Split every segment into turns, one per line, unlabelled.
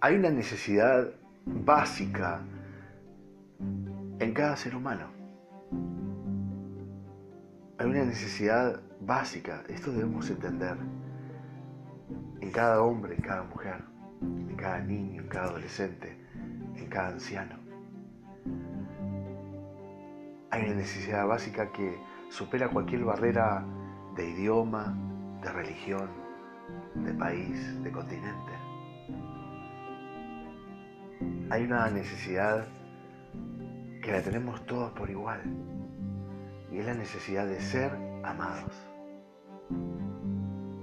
hay una necesidad básica en cada ser humano. Hay una necesidad básica, esto debemos entender, en cada hombre, en cada mujer, en cada niño, en cada adolescente, en cada anciano. Hay una necesidad básica que supera cualquier barrera de idioma, de religión, de país, de continente. Hay una necesidad que la tenemos todos por igual y es la necesidad de ser amados.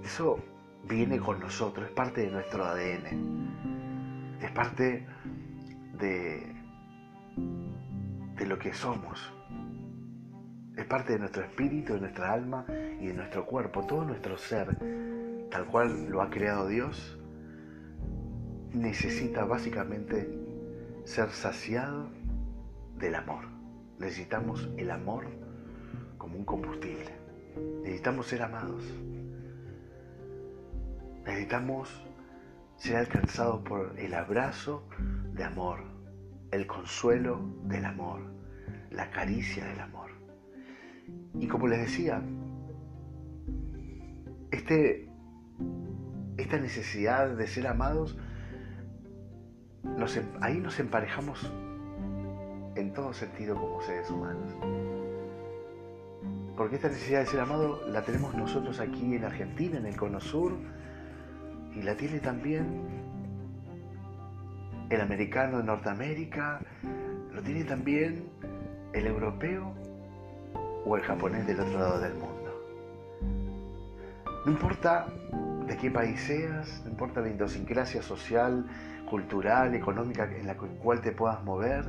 Eso viene con nosotros, es parte de nuestro ADN, es parte de, de lo que somos, es parte de nuestro espíritu, de nuestra alma y de nuestro cuerpo, todo nuestro ser, tal cual lo ha creado Dios, necesita básicamente ser saciado del amor. Necesitamos el amor como un combustible. Necesitamos ser amados. Necesitamos ser alcanzados por el abrazo de amor, el consuelo del amor, la caricia del amor. Y como les decía, este, esta necesidad de ser amados, em, ahí nos emparejamos en todo sentido como seres humanos. Porque esta necesidad de ser amado la tenemos nosotros aquí en Argentina, en el Cono Sur, y la tiene también el americano de Norteamérica, lo tiene también el europeo o el japonés del otro lado del mundo. No importa de qué país seas, no importa la idiosincrasia social, cultural, económica en la cual te puedas mover,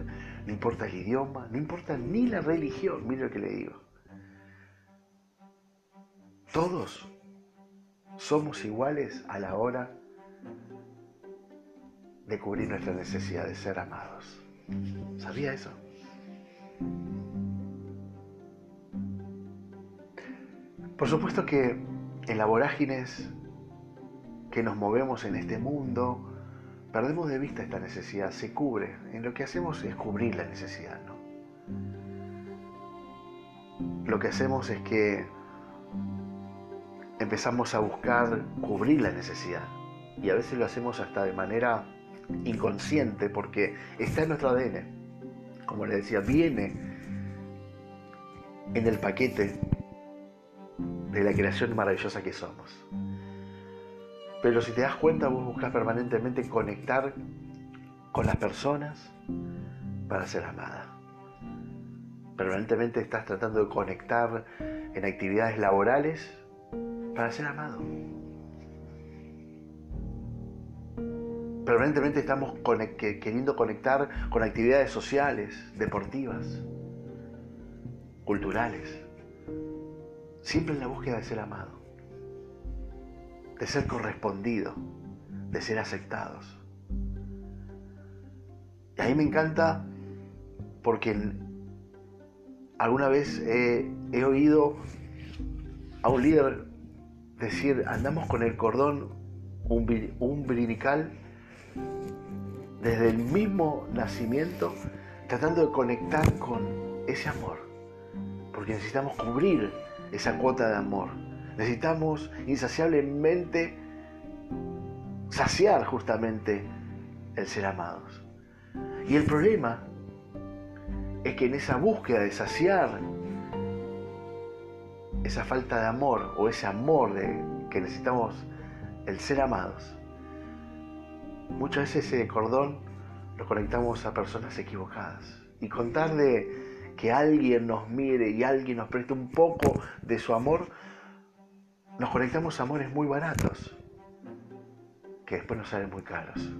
no importa el idioma, no importa ni la religión, mire lo que le digo. Todos somos iguales a la hora de cubrir nuestra necesidad de ser amados. ¿Sabía eso? Por supuesto que en las vorágines que nos movemos en este mundo, perdemos de vista esta necesidad, se cubre. En lo que hacemos es cubrir la necesidad, ¿no? Lo que hacemos es que empezamos a buscar cubrir la necesidad. Y a veces lo hacemos hasta de manera inconsciente porque está en nuestro ADN. Como les decía, viene en el paquete de la creación maravillosa que somos. Pero si te das cuenta, vos buscas permanentemente conectar con las personas para ser amada. Permanentemente estás tratando de conectar en actividades laborales para ser amado. Permanentemente estamos queriendo conectar con actividades sociales, deportivas, culturales siempre en la búsqueda de ser amado, de ser correspondido, de ser aceptados. Y a mí me encanta porque alguna vez he, oído a un líder decir, andamos con el cordón umbilical desde el mismo nacimiento, tratando de conectar con ese amor, porque necesitamos cubrir esa cuota de amor. Necesitamos insaciablemente saciar justamente el ser amados. Y el problema es que en esa búsqueda de saciar esa falta de amor o ese amor de, que necesitamos el ser amados, muchas veces ese cordón lo conectamos a personas equivocadas. Y contar de que alguien nos mire y alguien nos preste un poco de su amor, nos conectamos a amores muy baratos, que después nos salen muy caros.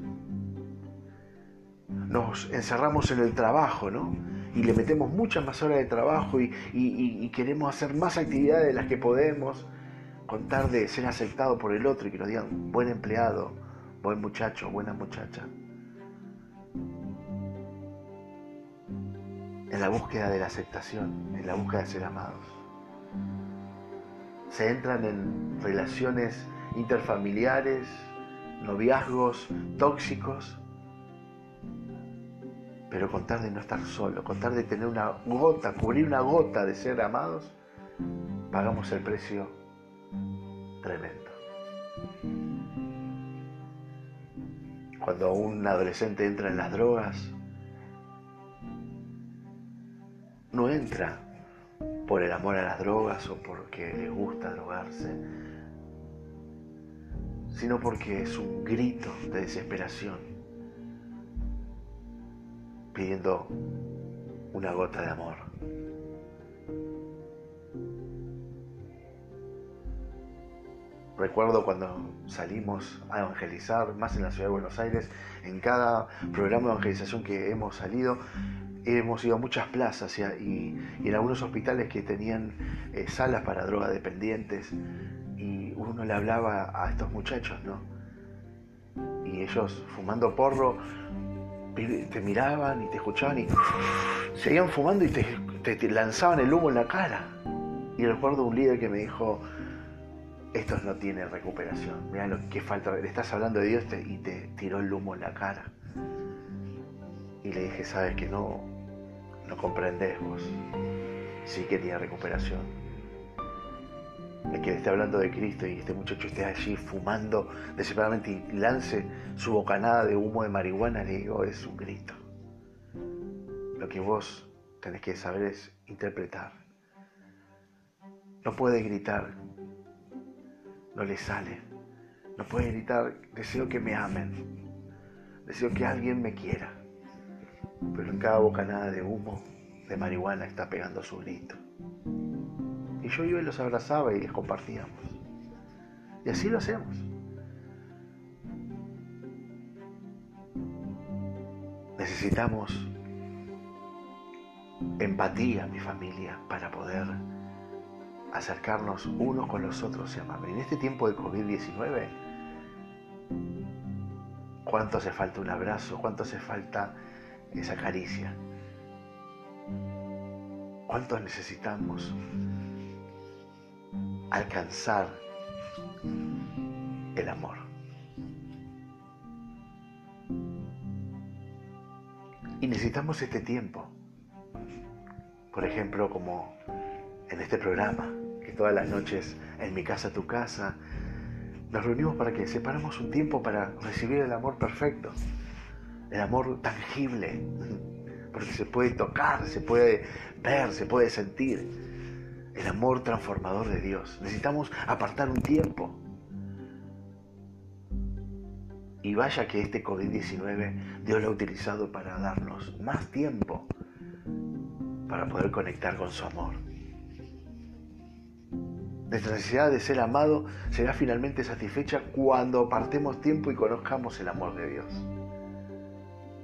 Nos encerramos en el trabajo, ¿no? Y le metemos muchas más horas de trabajo y, queremos hacer más actividades de las que podemos, contar de ser aceptado por el otro y que nos digan buen empleado, buen muchacho, buena muchacha. en la búsqueda de la aceptación, en la búsqueda de ser amados. Se entran en relaciones interfamiliares noviazgos tóxicos, pero contar de no estar solo, contar de tener una gota, cubrir una gota de ser amados, pagamos el precio tremendo. Cuando un adolescente entra en las drogas, no entra por el amor a las drogas o porque le gusta drogarse, sino porque es un grito de desesperación, pidiendo una gota de amor. Recuerdo cuando salimos a evangelizar, más en la ciudad de Buenos Aires, en cada programa de evangelización que hemos salido, hemos ido a muchas plazas y, en algunos hospitales que tenían eh, salas para drogadependientes y uno le hablaba a estos muchachos, ¿no? Y ellos fumando porro te miraban y te escuchaban y seguían fumando y te, lanzaban el humo en la cara. Y recuerdo un líder que me dijo, estos no tienen recuperación, mira lo que falta, le estás hablando de Dios y te tiró el humo en la cara. Y le dije, sabes que no, no comprendés vos. Sí que tiene recuperación. El que le esté hablando de Cristo y este muchacho esté allí fumando desesperadamente y lance su bocanada de humo de marihuana, le digo, es un grito. Lo que vos tenés que saber es interpretar. No puede gritar, no le sale. No puede gritar, deseo que me amen, deseo que alguien me quiera pero en cada bocanada de humo, de marihuana, está pegando su grito. Y yo iba y los abrazaba y les compartíamos. Y así lo hacemos. Necesitamos empatía, mi familia, para poder acercarnos unos con los otros y amarnos. En este tiempo de COVID-19, ¿cuánto hace falta un abrazo? ¿Cuánto hace falta esa caricia. ¿Cuántos necesitamos alcanzar el amor? Y necesitamos este tiempo. Por ejemplo, como en este programa, que todas las noches en mi casa, tu casa, nos reunimos para que separamos un tiempo para recibir el amor perfecto el amor tangible, porque se puede tocar, se puede ver, se puede sentir. El amor transformador de Dios. Necesitamos apartar un tiempo. Y vaya que este COVID-19 Dios lo ha utilizado para darnos más tiempo para poder conectar con su amor. Nuestra necesidad de ser amado será finalmente satisfecha cuando apartemos tiempo y conozcamos el amor de Dios.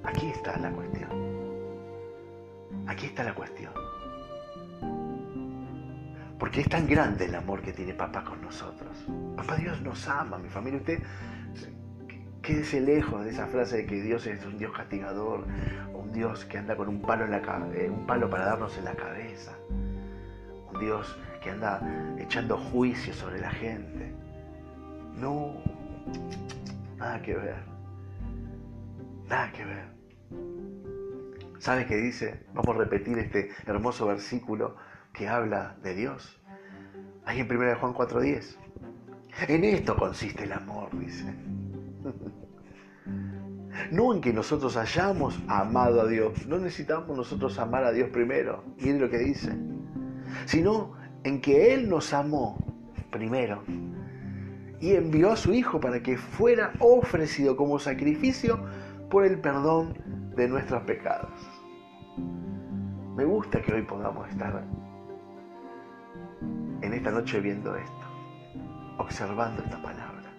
Aquí está la cuestión. Aquí está la cuestión. Porque es tan grande el amor que tiene papá con nosotros. Papá Dios nos ama, mi familia. Usted quédese lejos de esa frase de que Dios es un Dios castigador, un Dios que anda con un palo, en la, eh, un palo para darnos en la cabeza, Dios que anda echando juicio sobre la gente. No, nada que ver. Nada que ver. ¿Sabes qué dice? Vamos a repetir este hermoso versículo que habla de Dios. Ahí en 1 Juan 4.10. En esto consiste el amor, dice. No en que nosotros hayamos amado a Dios, no necesitamos nosotros amar a Dios primero, mire lo que dice, sino en que Él nos amó primero y envió a su Hijo para que fuera ofrecido como sacrificio por el perdón de nuestros pecados. Me gusta que hoy podamos estar en esta noche viendo esto, observando esta palabra.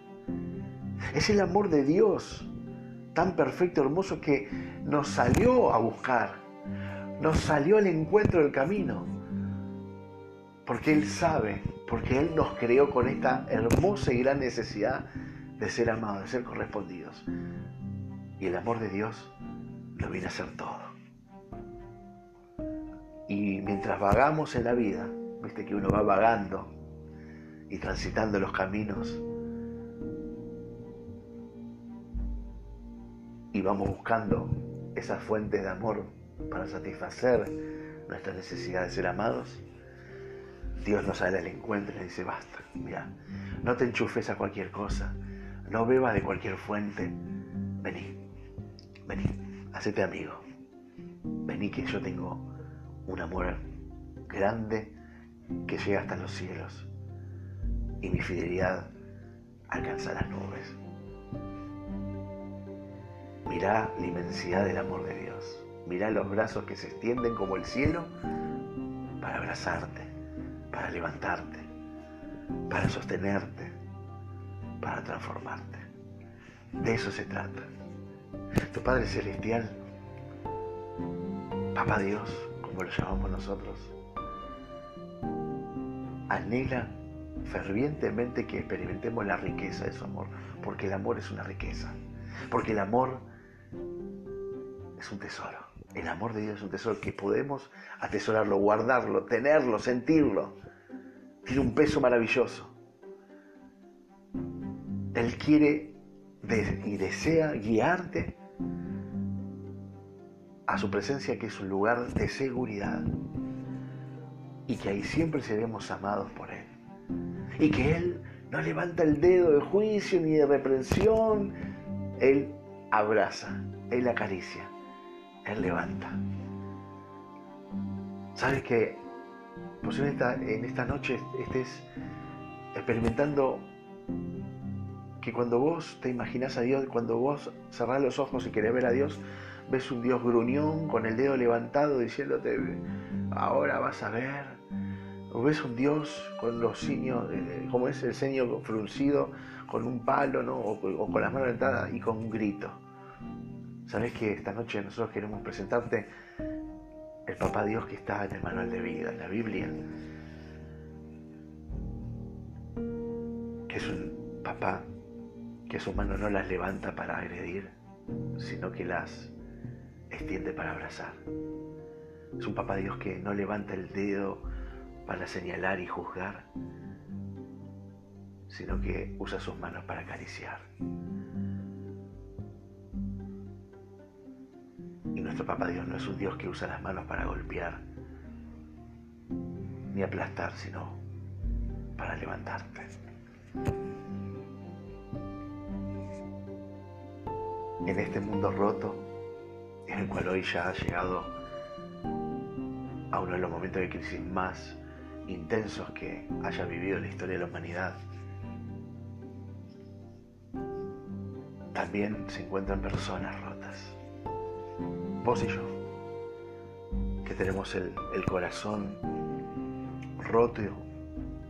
Es el amor de Dios tan perfecto, hermoso, que nos salió a buscar, nos salió al encuentro del camino, porque Él sabe, porque Él nos creó con esta hermosa y gran necesidad de ser amados, de ser correspondidos. Y el amor de Dios lo viene a hacer todo. Y mientras vagamos en la vida, viste que uno va vagando y transitando los caminos, y vamos buscando esas fuentes de amor para satisfacer nuestra necesidad de ser amados, Dios nos sale al encuentro y le dice, basta, mira, no te enchufes a cualquier cosa, no bebas de cualquier fuente, vení, vení, hacete amigo, vení que yo tengo un amor grande que llega hasta los cielos y mi fidelidad alcanza las nubes. Mirá la inmensidad del amor de Dios. Mirá los brazos que se extienden como el cielo para abrazarte, levantarte, para sostenerte, para transformarte. De eso se trata. Tu Padre Celestial, Papá Dios, como lo llamamos nosotros, anhela fervientemente que experimentemos la riqueza de su amor, porque el amor es una riqueza, porque el amor es un tesoro. El amor de Dios es un tesoro que podemos atesorarlo, guardarlo, tenerlo, sentirlo. Tiene un peso maravilloso. Él quiere y desea guiarte a su presencia que es un lugar de seguridad y que ahí siempre seremos amados por Él. Y que Él no levanta el dedo de juicio ni de reprensión, Él abraza, Él acaricia. Él levanta. ¿Sabes que posiblemente en esta noche estés experimentando que cuando vos te imaginas a Dios, cuando vos cerrás los ojos y querés ver a Dios, ves un Dios gruñón con el dedo levantado diciéndote, ahora vas a ver. O ves un Dios con los ciños, eh, como es el ceño fruncido, con un palo, ¿no? o, o con las manos levantadas y con un grito. Sabes que esta noche nosotros queremos presentarte el Papá Dios que está en el manual de vida, en la Biblia. Que es un papá que su mano no las levanta para agredir, sino que las extiende para abrazar. Es un papá Dios que no levanta el dedo para señalar y juzgar, sino que usa sus manos para acariciar. Nuestro Papá Dios no es un Dios que usa las manos para golpear ni aplastar, sino para levantarte. En este mundo roto, en el cual hoy ya ha llegado a uno de los momentos de crisis más intensos que haya vivido la historia de la humanidad, también se encuentran personas rotas vos y yo, que tenemos el, corazón roto,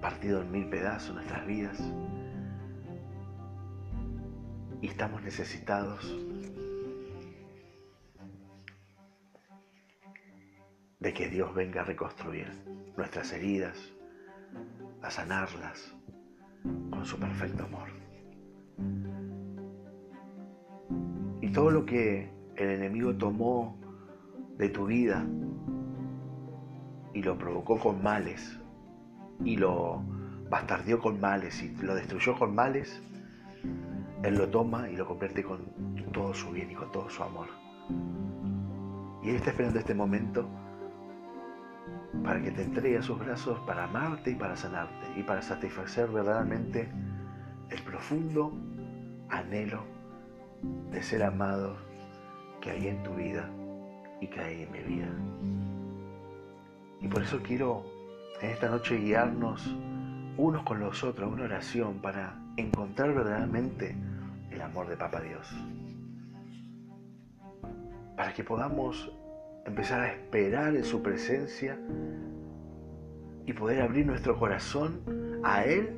partido en mil pedazos nuestras vidas, y estamos necesitados de que Dios venga a reconstruir nuestras heridas, a sanarlas con su perfecto amor. Y todo lo que el enemigo tomó de tu vida y lo provocó con males y lo bastardeó con males y lo destruyó con males, Él lo toma y lo convierte con todo su bien y con todo su amor. Y Él está esperando este momento para que te entregue a sus brazos para amarte y para sanarte y para satisfacer verdaderamente el profundo anhelo de ser amado que hay en tu vida y que hay en mi vida. Y por eso quiero en esta noche guiarnos unos con los otros una oración para encontrar verdaderamente el amor de Papa Dios. Para que podamos empezar a esperar en su presencia y poder abrir nuestro corazón a Él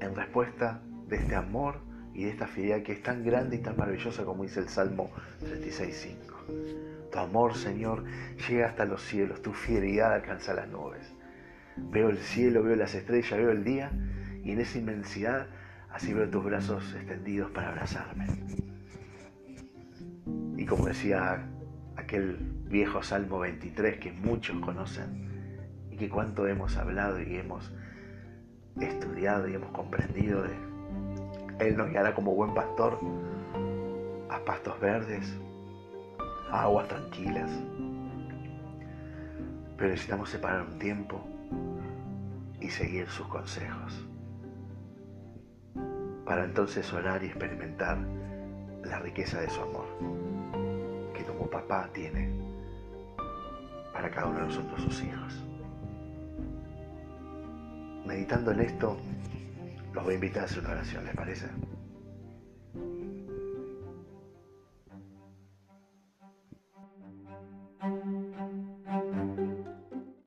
en respuesta de este amor y de esta fidelidad que es tan grande y tan maravillosa como dice el Salmo 36.5. Tu amor, Señor, llega hasta los cielos, tu fidelidad alcanza las nubes. Veo el cielo, veo las estrellas, veo el día y en esa inmensidad así veo tus brazos extendidos para abrazarme. Y como decía aquel viejo Salmo 23 que muchos conocen y que cuánto hemos hablado y hemos estudiado y hemos comprendido de él nos guiará como buen pastor a pastos verdes, a aguas tranquilas. Pero necesitamos separar un tiempo y seguir sus consejos. Para entonces orar y experimentar la riqueza de su amor, que como papá tiene para cada uno de nosotros sus hijos. Meditando en esto, los voy a invitar a hacer una oración, ¿les parece?